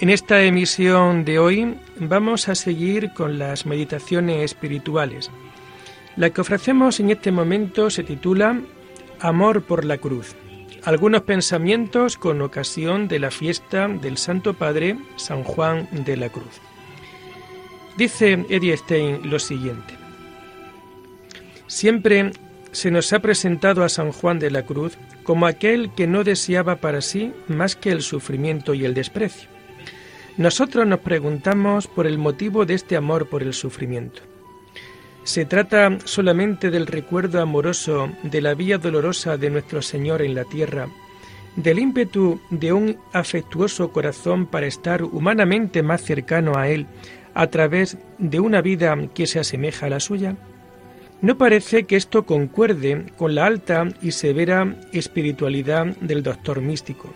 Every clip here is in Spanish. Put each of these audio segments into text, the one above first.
En esta emisión de hoy vamos a seguir con las meditaciones espirituales. La que ofrecemos en este momento se titula Amor por la Cruz. Algunos pensamientos con ocasión de la fiesta del Santo Padre San Juan de la Cruz. Dice Eddie Stein lo siguiente. Siempre se nos ha presentado a San Juan de la Cruz como aquel que no deseaba para sí más que el sufrimiento y el desprecio nosotros nos preguntamos por el motivo de este amor por el sufrimiento. ¿Se trata solamente del recuerdo amoroso de la vía dolorosa de nuestro Señor en la tierra, del ímpetu de un afectuoso corazón para estar humanamente más cercano a Él a través de una vida que se asemeja a la suya? No parece que esto concuerde con la alta y severa espiritualidad del doctor místico.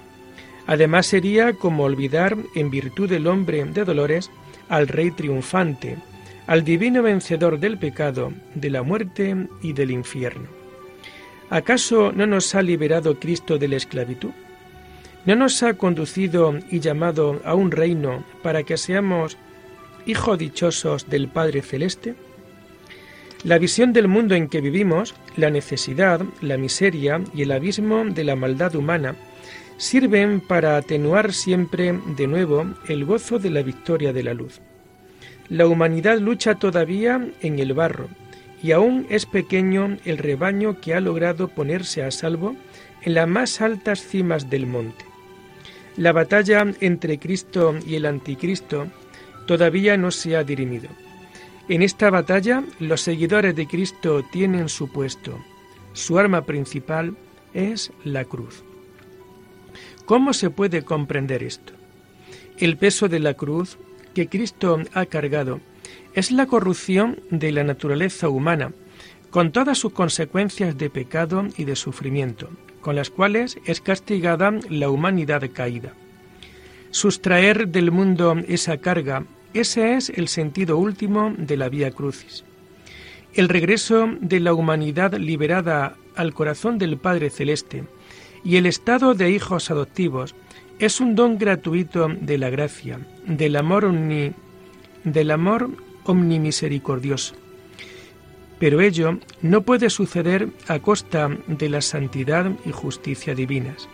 Además sería como olvidar, en virtud del hombre de dolores, al Rey triunfante, al divino vencedor del pecado, de la muerte y del infierno. ¿Acaso no nos ha liberado Cristo de la esclavitud? ¿No nos ha conducido y llamado a un reino para que seamos hijos dichosos del Padre Celeste? La visión del mundo en que vivimos, la necesidad, la miseria y el abismo de la maldad humana sirven para atenuar siempre de nuevo el gozo de la victoria de la luz. La humanidad lucha todavía en el barro, y aún es pequeño el rebaño que ha logrado ponerse a salvo en las más altas cimas del monte. La batalla entre Cristo y el anticristo todavía no se ha dirimido. En esta batalla los seguidores de Cristo tienen su puesto. Su arma principal es la cruz. ¿Cómo se puede comprender esto? El peso de la cruz que Cristo ha cargado es la corrupción de la naturaleza humana, con todas sus consecuencias de pecado y de sufrimiento, con las cuales es castigada la humanidad caída. Sustraer del mundo esa carga, ese es el sentido último de la Vía Crucis. El regreso de la humanidad liberada al corazón del Padre Celeste, y el estado de hijos adoptivos es un don gratuito de la gracia, del amor omni, del amor omnimisericordioso. Pero ello no puede suceder a costa de la santidad y justicia divinas.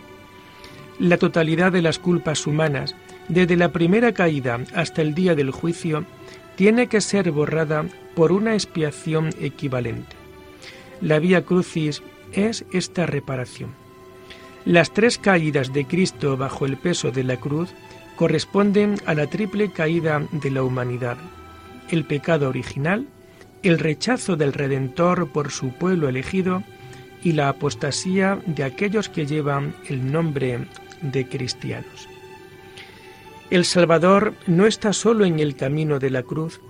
La totalidad de las culpas humanas, desde la primera caída hasta el día del juicio, tiene que ser borrada por una expiación equivalente. La vía crucis es esta reparación. Las tres caídas de Cristo bajo el peso de la cruz corresponden a la triple caída de la humanidad, el pecado original, el rechazo del Redentor por su pueblo elegido y la apostasía de aquellos que llevan el nombre de cristianos. El Salvador no está solo en el camino de la cruz,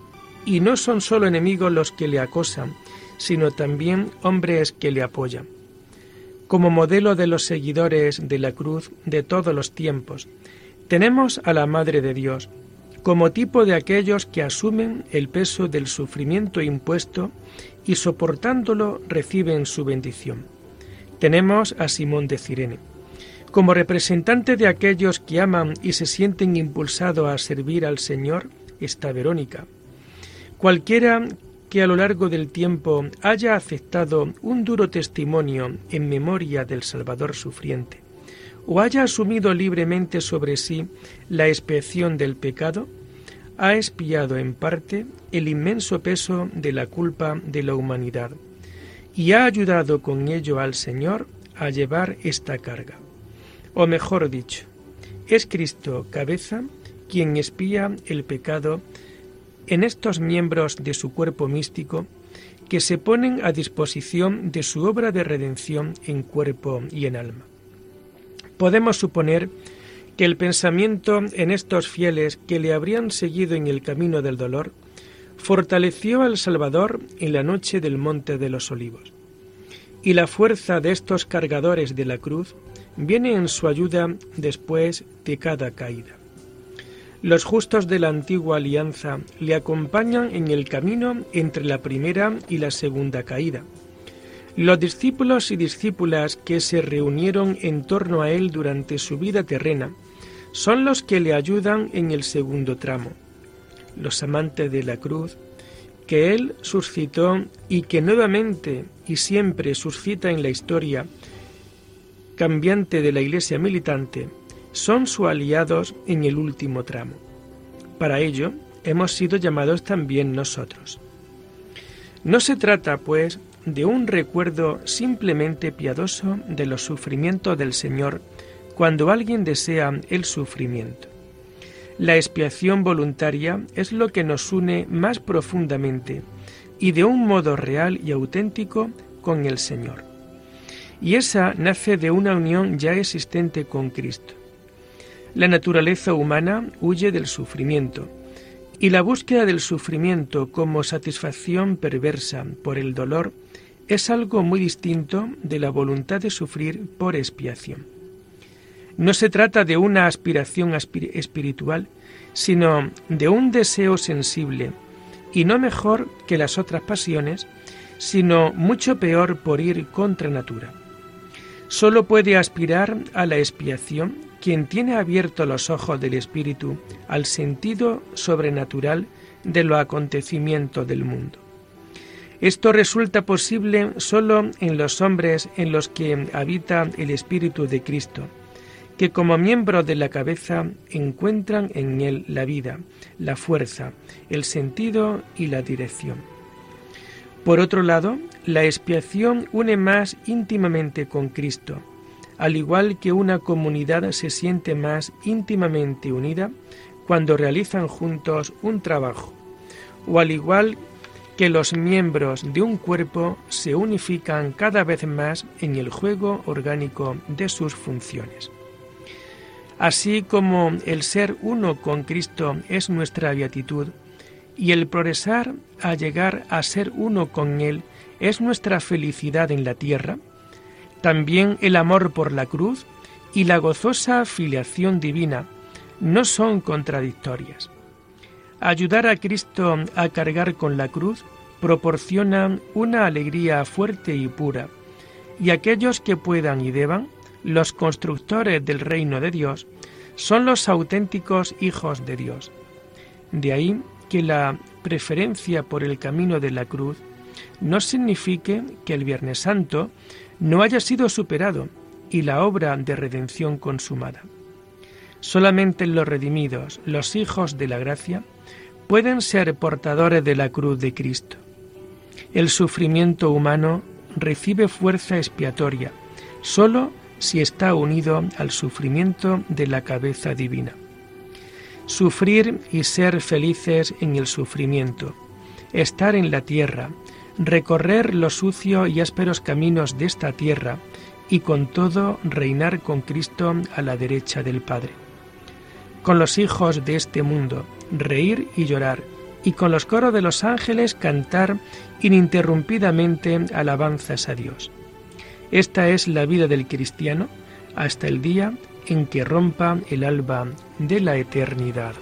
y no son solo enemigos los que le acosan, sino también hombres que le apoyan como modelo de los seguidores de la cruz de todos los tiempos. Tenemos a la Madre de Dios, como tipo de aquellos que asumen el peso del sufrimiento impuesto y soportándolo reciben su bendición. Tenemos a Simón de Cirene, como representante de aquellos que aman y se sienten impulsados a servir al Señor, está Verónica. Cualquiera que a lo largo del tiempo haya aceptado un duro testimonio en memoria del Salvador sufriente, o haya asumido libremente sobre sí la expiación del pecado, ha expiado en parte el inmenso peso de la culpa de la humanidad y ha ayudado con ello al Señor a llevar esta carga. O mejor dicho, es Cristo cabeza quien expía el pecado en estos miembros de su cuerpo místico que se ponen a disposición de su obra de redención en cuerpo y en alma. Podemos suponer que el pensamiento en estos fieles que le habrían seguido en el camino del dolor fortaleció al Salvador en la noche del Monte de los Olivos. Y la fuerza de estos cargadores de la cruz viene en su ayuda después de cada caída. Los justos de la antigua alianza le acompañan en el camino entre la primera y la segunda caída. Los discípulos y discípulas que se reunieron en torno a él durante su vida terrena son los que le ayudan en el segundo tramo. Los amantes de la cruz, que él suscitó y que nuevamente y siempre suscita en la historia cambiante de la Iglesia militante, son sus aliados en el último tramo. Para ello hemos sido llamados también nosotros. No se trata, pues, de un recuerdo simplemente piadoso de los sufrimientos del Señor cuando alguien desea el sufrimiento. La expiación voluntaria es lo que nos une más profundamente y de un modo real y auténtico con el Señor. Y esa nace de una unión ya existente con Cristo. La naturaleza humana huye del sufrimiento, y la búsqueda del sufrimiento como satisfacción perversa por el dolor es algo muy distinto de la voluntad de sufrir por expiación. No se trata de una aspiración espiritual, sino de un deseo sensible, y no mejor que las otras pasiones, sino mucho peor por ir contra natura. Solo puede aspirar a la expiación quien tiene abiertos los ojos del espíritu al sentido sobrenatural de los acontecimientos del mundo. Esto resulta posible solo en los hombres en los que habita el espíritu de Cristo, que como miembros de la cabeza encuentran en él la vida, la fuerza, el sentido y la dirección. Por otro lado, la expiación une más íntimamente con Cristo, al igual que una comunidad se siente más íntimamente unida cuando realizan juntos un trabajo, o al igual que los miembros de un cuerpo se unifican cada vez más en el juego orgánico de sus funciones. Así como el ser uno con Cristo es nuestra beatitud, y el progresar a llegar a ser uno con Él es nuestra felicidad en la tierra, también el amor por la cruz y la gozosa filiación divina no son contradictorias. Ayudar a Cristo a cargar con la cruz proporciona una alegría fuerte y pura, y aquellos que puedan y deban los constructores del reino de Dios son los auténticos hijos de Dios. De ahí que la preferencia por el camino de la cruz no signifique que el Viernes Santo no haya sido superado y la obra de redención consumada. Solamente los redimidos, los hijos de la gracia, pueden ser portadores de la cruz de Cristo. El sufrimiento humano recibe fuerza expiatoria solo si está unido al sufrimiento de la cabeza divina. Sufrir y ser felices en el sufrimiento, estar en la tierra, recorrer los sucios y ásperos caminos de esta tierra y con todo reinar con Cristo a la derecha del Padre. Con los hijos de este mundo, reír y llorar, y con los coros de los ángeles cantar ininterrumpidamente alabanzas a Dios. Esta es la vida del cristiano hasta el día en que rompa el alba de la eternidad.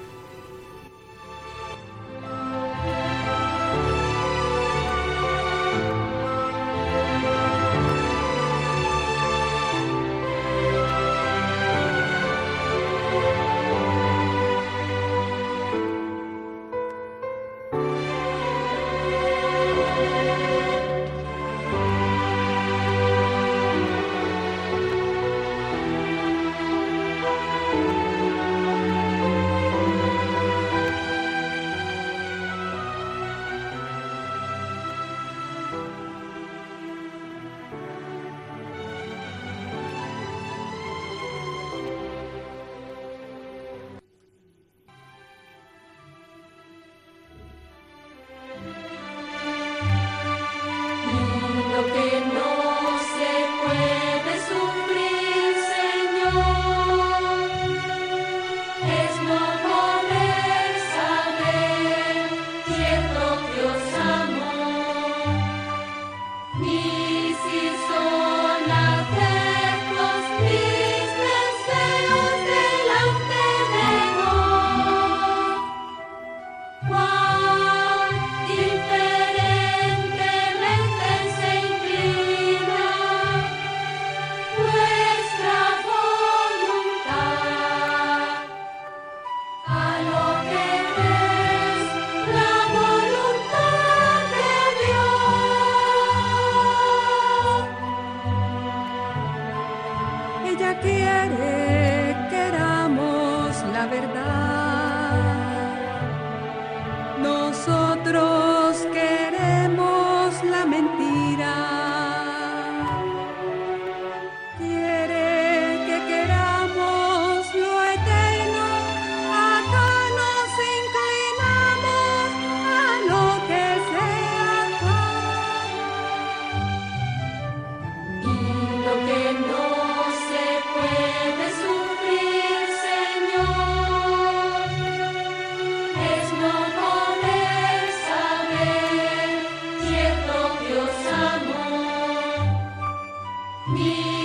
Me.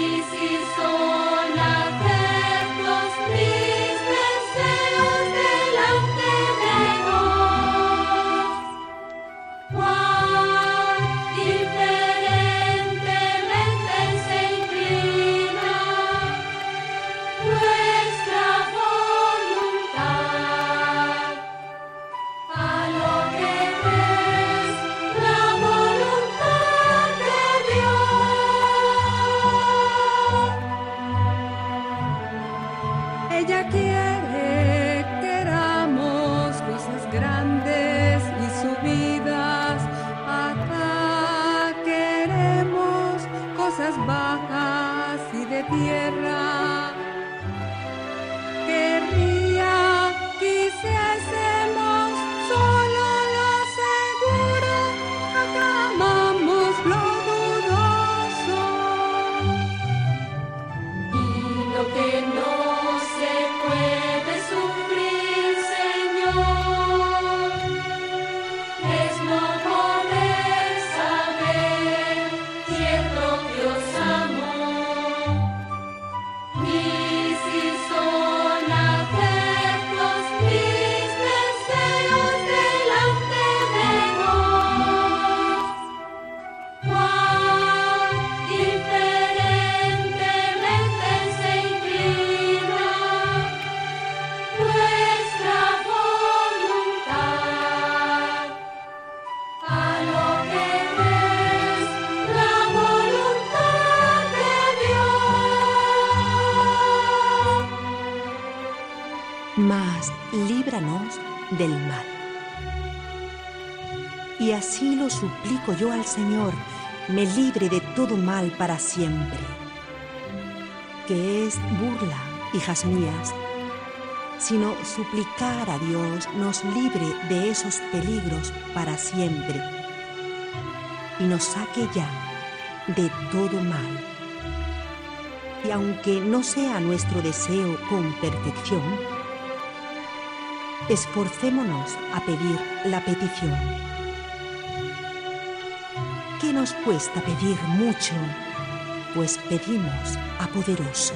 Yo al Señor, me libre de todo mal para siempre. Que es burla, hijas mías, sino suplicar a Dios nos libre de esos peligros para siempre y nos saque ya de todo mal. Y aunque no sea nuestro deseo con perfección, esforcémonos a pedir la petición nos cuesta pedir mucho, pues pedimos a poderoso.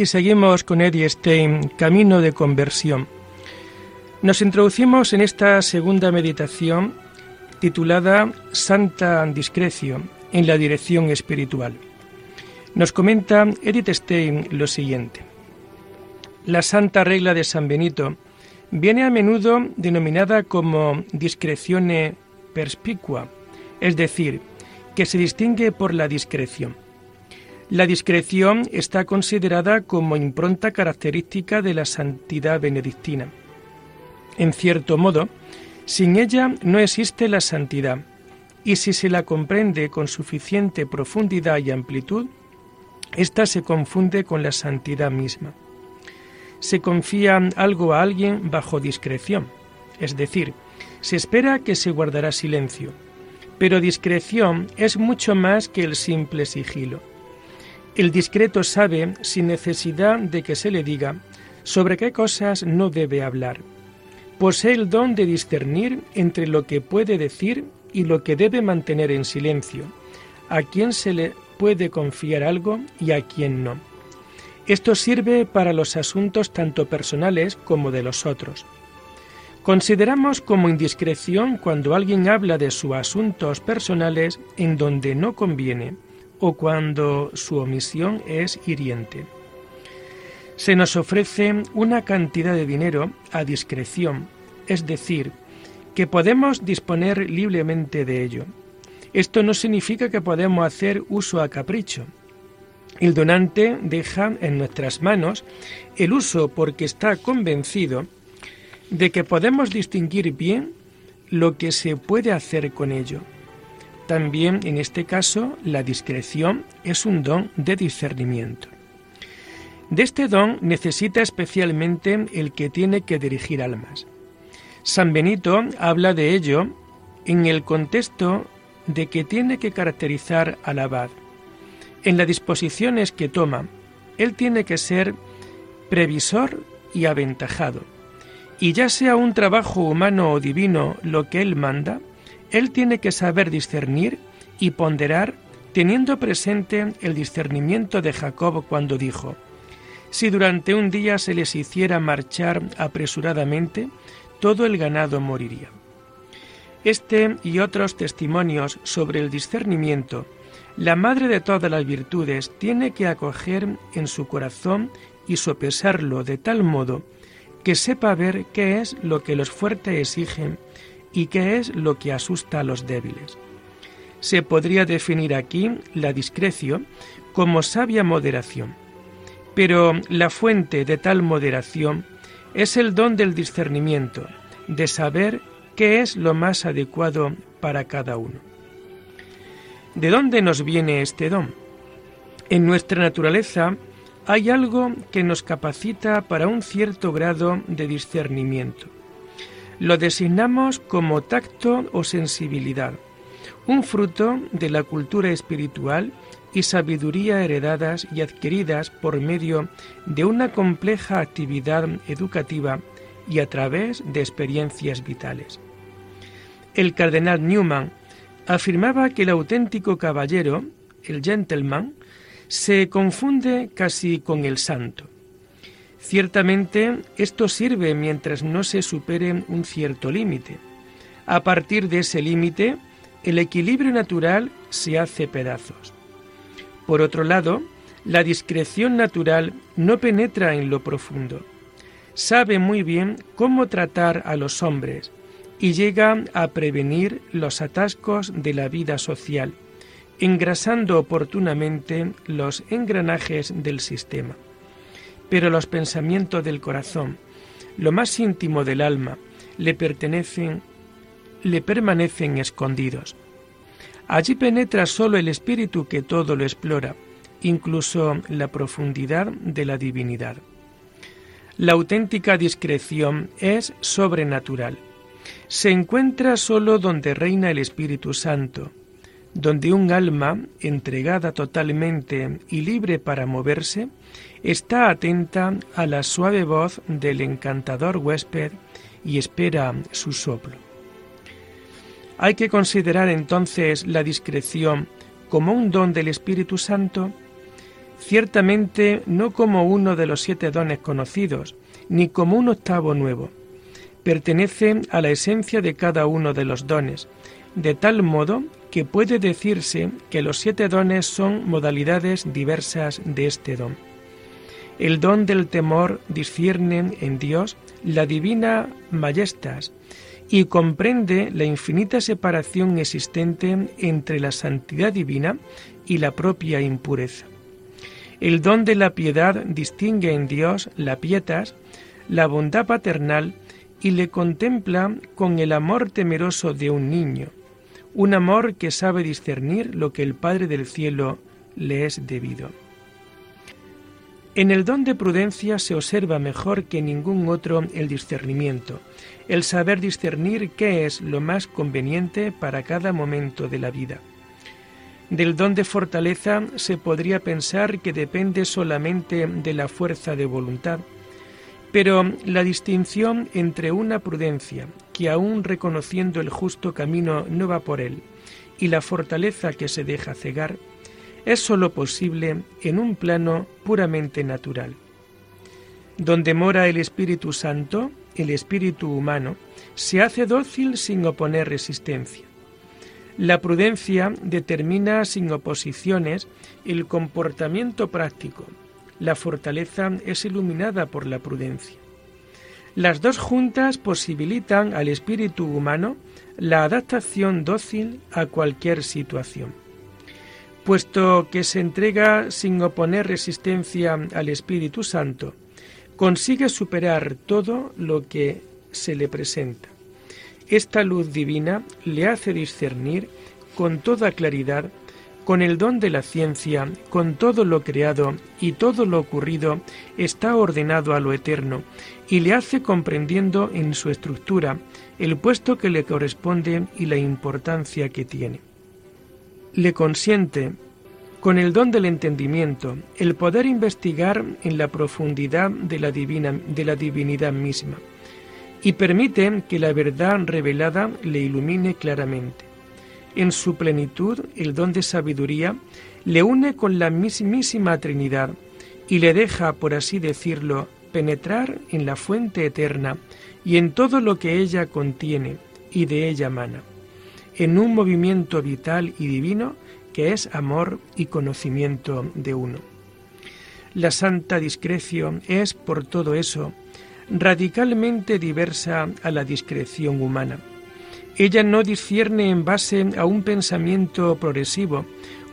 Y seguimos con Eddie Stein, Camino de Conversión. Nos introducimos en esta segunda meditación titulada Santa Discreción en la dirección espiritual. Nos comenta Edith Stein lo siguiente. La santa regla de San Benito viene a menudo denominada como discrecione perspicua, es decir, que se distingue por la discreción. La discreción está considerada como impronta característica de la santidad benedictina. En cierto modo, sin ella no existe la santidad, y si se la comprende con suficiente profundidad y amplitud, ésta se confunde con la santidad misma. Se confía algo a alguien bajo discreción, es decir, se espera que se guardará silencio, pero discreción es mucho más que el simple sigilo El discreto sabe, sin necesidad de que se le diga, sobre qué cosas no debe hablar. Posee el don de discernir entre lo que puede decir y lo que debe mantener en silencio, a quién se le puede confiar algo y a quién no. Esto sirve para los asuntos tanto personales como de los otros. Consideramos como indiscreción cuando alguien habla de sus asuntos personales en donde no conviene o cuando su omisión es hiriente. Se nos ofrece una cantidad de dinero a discreción, es decir, que podemos disponer libremente de ello. Esto no significa que podemos hacer uso a capricho. El donante deja en nuestras manos el uso porque está convencido de que podemos distinguir bien lo que se puede hacer con ello. También en este caso la discreción es un don de discernimiento. De este don necesita especialmente el que tiene que dirigir almas. San Benito habla de ello en el contexto de que tiene que caracterizar al abad. En las disposiciones que toma, él tiene que ser previsor y aventajado. Y ya sea un trabajo humano o divino lo que él manda, él tiene que saber discernir y ponderar teniendo presente el discernimiento de Jacob cuando dijo, si durante un día se les hiciera marchar apresuradamente, todo el ganado moriría. Este y otros testimonios sobre el discernimiento, la madre de todas las virtudes tiene que acoger en su corazón y sopesarlo de tal modo que sepa ver qué es lo que los fuertes exigen y qué es lo que asusta a los débiles. Se podría definir aquí la discreción como sabia moderación, pero la fuente de tal moderación es el don del discernimiento, de saber qué es lo más adecuado para cada uno. ¿De dónde nos viene este don? En nuestra naturaleza hay algo que nos capacita para un cierto grado de discernimiento. Lo designamos como tacto o sensibilidad, un fruto de la cultura espiritual y sabiduría heredadas y adquiridas por medio de una compleja actividad educativa y a través de experiencias vitales. El cardenal Newman afirmaba que el auténtico caballero, el gentleman, se confunde casi con el santo. Ciertamente esto sirve mientras no se supere un cierto límite. A partir de ese límite, el equilibrio natural se hace pedazos. Por otro lado, la discreción natural no penetra en lo profundo. Sabe muy bien cómo tratar a los hombres y llega a prevenir los atascos de la vida social, engrasando oportunamente los engranajes del sistema. Pero los pensamientos del corazón, lo más íntimo del alma, le pertenecen, le permanecen escondidos. Allí penetra solo el espíritu que todo lo explora, incluso la profundidad de la divinidad. La auténtica discreción es sobrenatural. Se encuentra solo donde reina el Espíritu Santo, donde un alma, entregada totalmente y libre para moverse, está atenta a la suave voz del encantador huésped y espera su soplo. Hay que considerar entonces la discreción como un don del Espíritu Santo, ciertamente no como uno de los siete dones conocidos, ni como un octavo nuevo. Pertenece a la esencia de cada uno de los dones, de tal modo que puede decirse que los siete dones son modalidades diversas de este don. El don del temor discierne en Dios la divina majestas, y comprende la infinita separación existente entre la santidad divina y la propia impureza. El don de la piedad distingue en Dios la pietas, la bondad paternal y le contempla con el amor temeroso de un niño, un amor que sabe discernir lo que el Padre del cielo le es debido. En el don de prudencia se observa mejor que ningún otro el discernimiento, el saber discernir qué es lo más conveniente para cada momento de la vida. Del don de fortaleza se podría pensar que depende solamente de la fuerza de voluntad, pero la distinción entre una prudencia, que aún reconociendo el justo camino no va por él, y la fortaleza que se deja cegar, es sólo posible en un plano puramente natural. Donde mora el Espíritu Santo, el espíritu humano, se hace dócil sin oponer resistencia. La prudencia determina sin oposiciones el comportamiento práctico. La fortaleza es iluminada por la prudencia. Las dos juntas posibilitan al espíritu humano la adaptación dócil a cualquier situación. Puesto que se entrega sin oponer resistencia al Espíritu Santo, consigue superar todo lo que se le presenta. Esta luz divina le hace discernir con toda claridad, con el don de la ciencia, con todo lo creado y todo lo ocurrido está ordenado a lo eterno, y le hace comprendiendo en su estructura el puesto que le corresponde y la importancia que tiene. Le consiente, con el don del entendimiento, el poder investigar en la profundidad de la, divina, de la divinidad misma y permite que la verdad revelada le ilumine claramente. En su plenitud, el don de sabiduría le une con la mismísima Trinidad y le deja, por así decirlo, penetrar en la fuente eterna y en todo lo que ella contiene y de ella mana, en un movimiento vital y divino que es amor y conocimiento de uno. La santa discreción es, por todo eso, radicalmente diversa a la discreción humana. Ella no discierne en base a un pensamiento progresivo,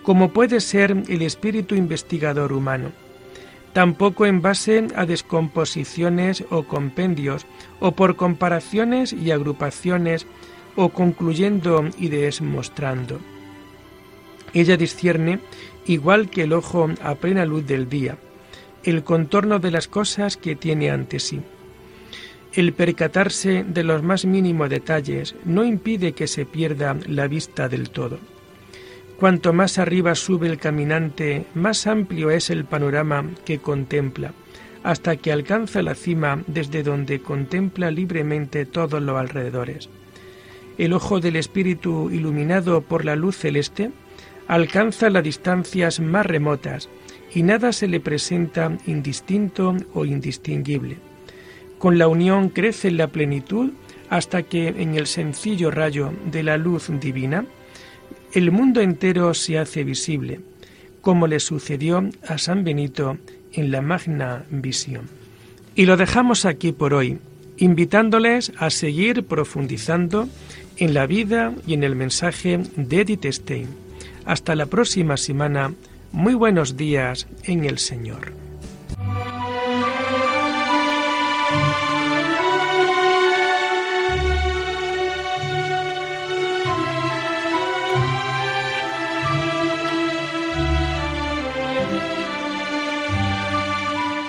como puede ser el espíritu investigador humano, tampoco en base a descomposiciones o compendios, o por comparaciones y agrupaciones, o concluyendo ideas mostrando. Ella discierne, igual que el ojo a plena luz del día, el contorno de las cosas que tiene ante sí. El percatarse de los más mínimos detalles no impide que se pierda la vista del todo. Cuanto más arriba sube el caminante, más amplio es el panorama que contempla, hasta que alcanza la cima desde donde contempla libremente todos los alrededores. El ojo del espíritu iluminado por la luz celeste alcanza las distancias más remotas y nada se le presenta indistinto o indistinguible. Con la unión crece la plenitud hasta que en el sencillo rayo de la luz divina el mundo entero se hace visible, como le sucedió a San Benito en la magna visión. Y lo dejamos aquí por hoy, invitándoles a seguir profundizando en la vida y en el mensaje de Edith Stein. Hasta la próxima semana. Muy buenos días en el Señor.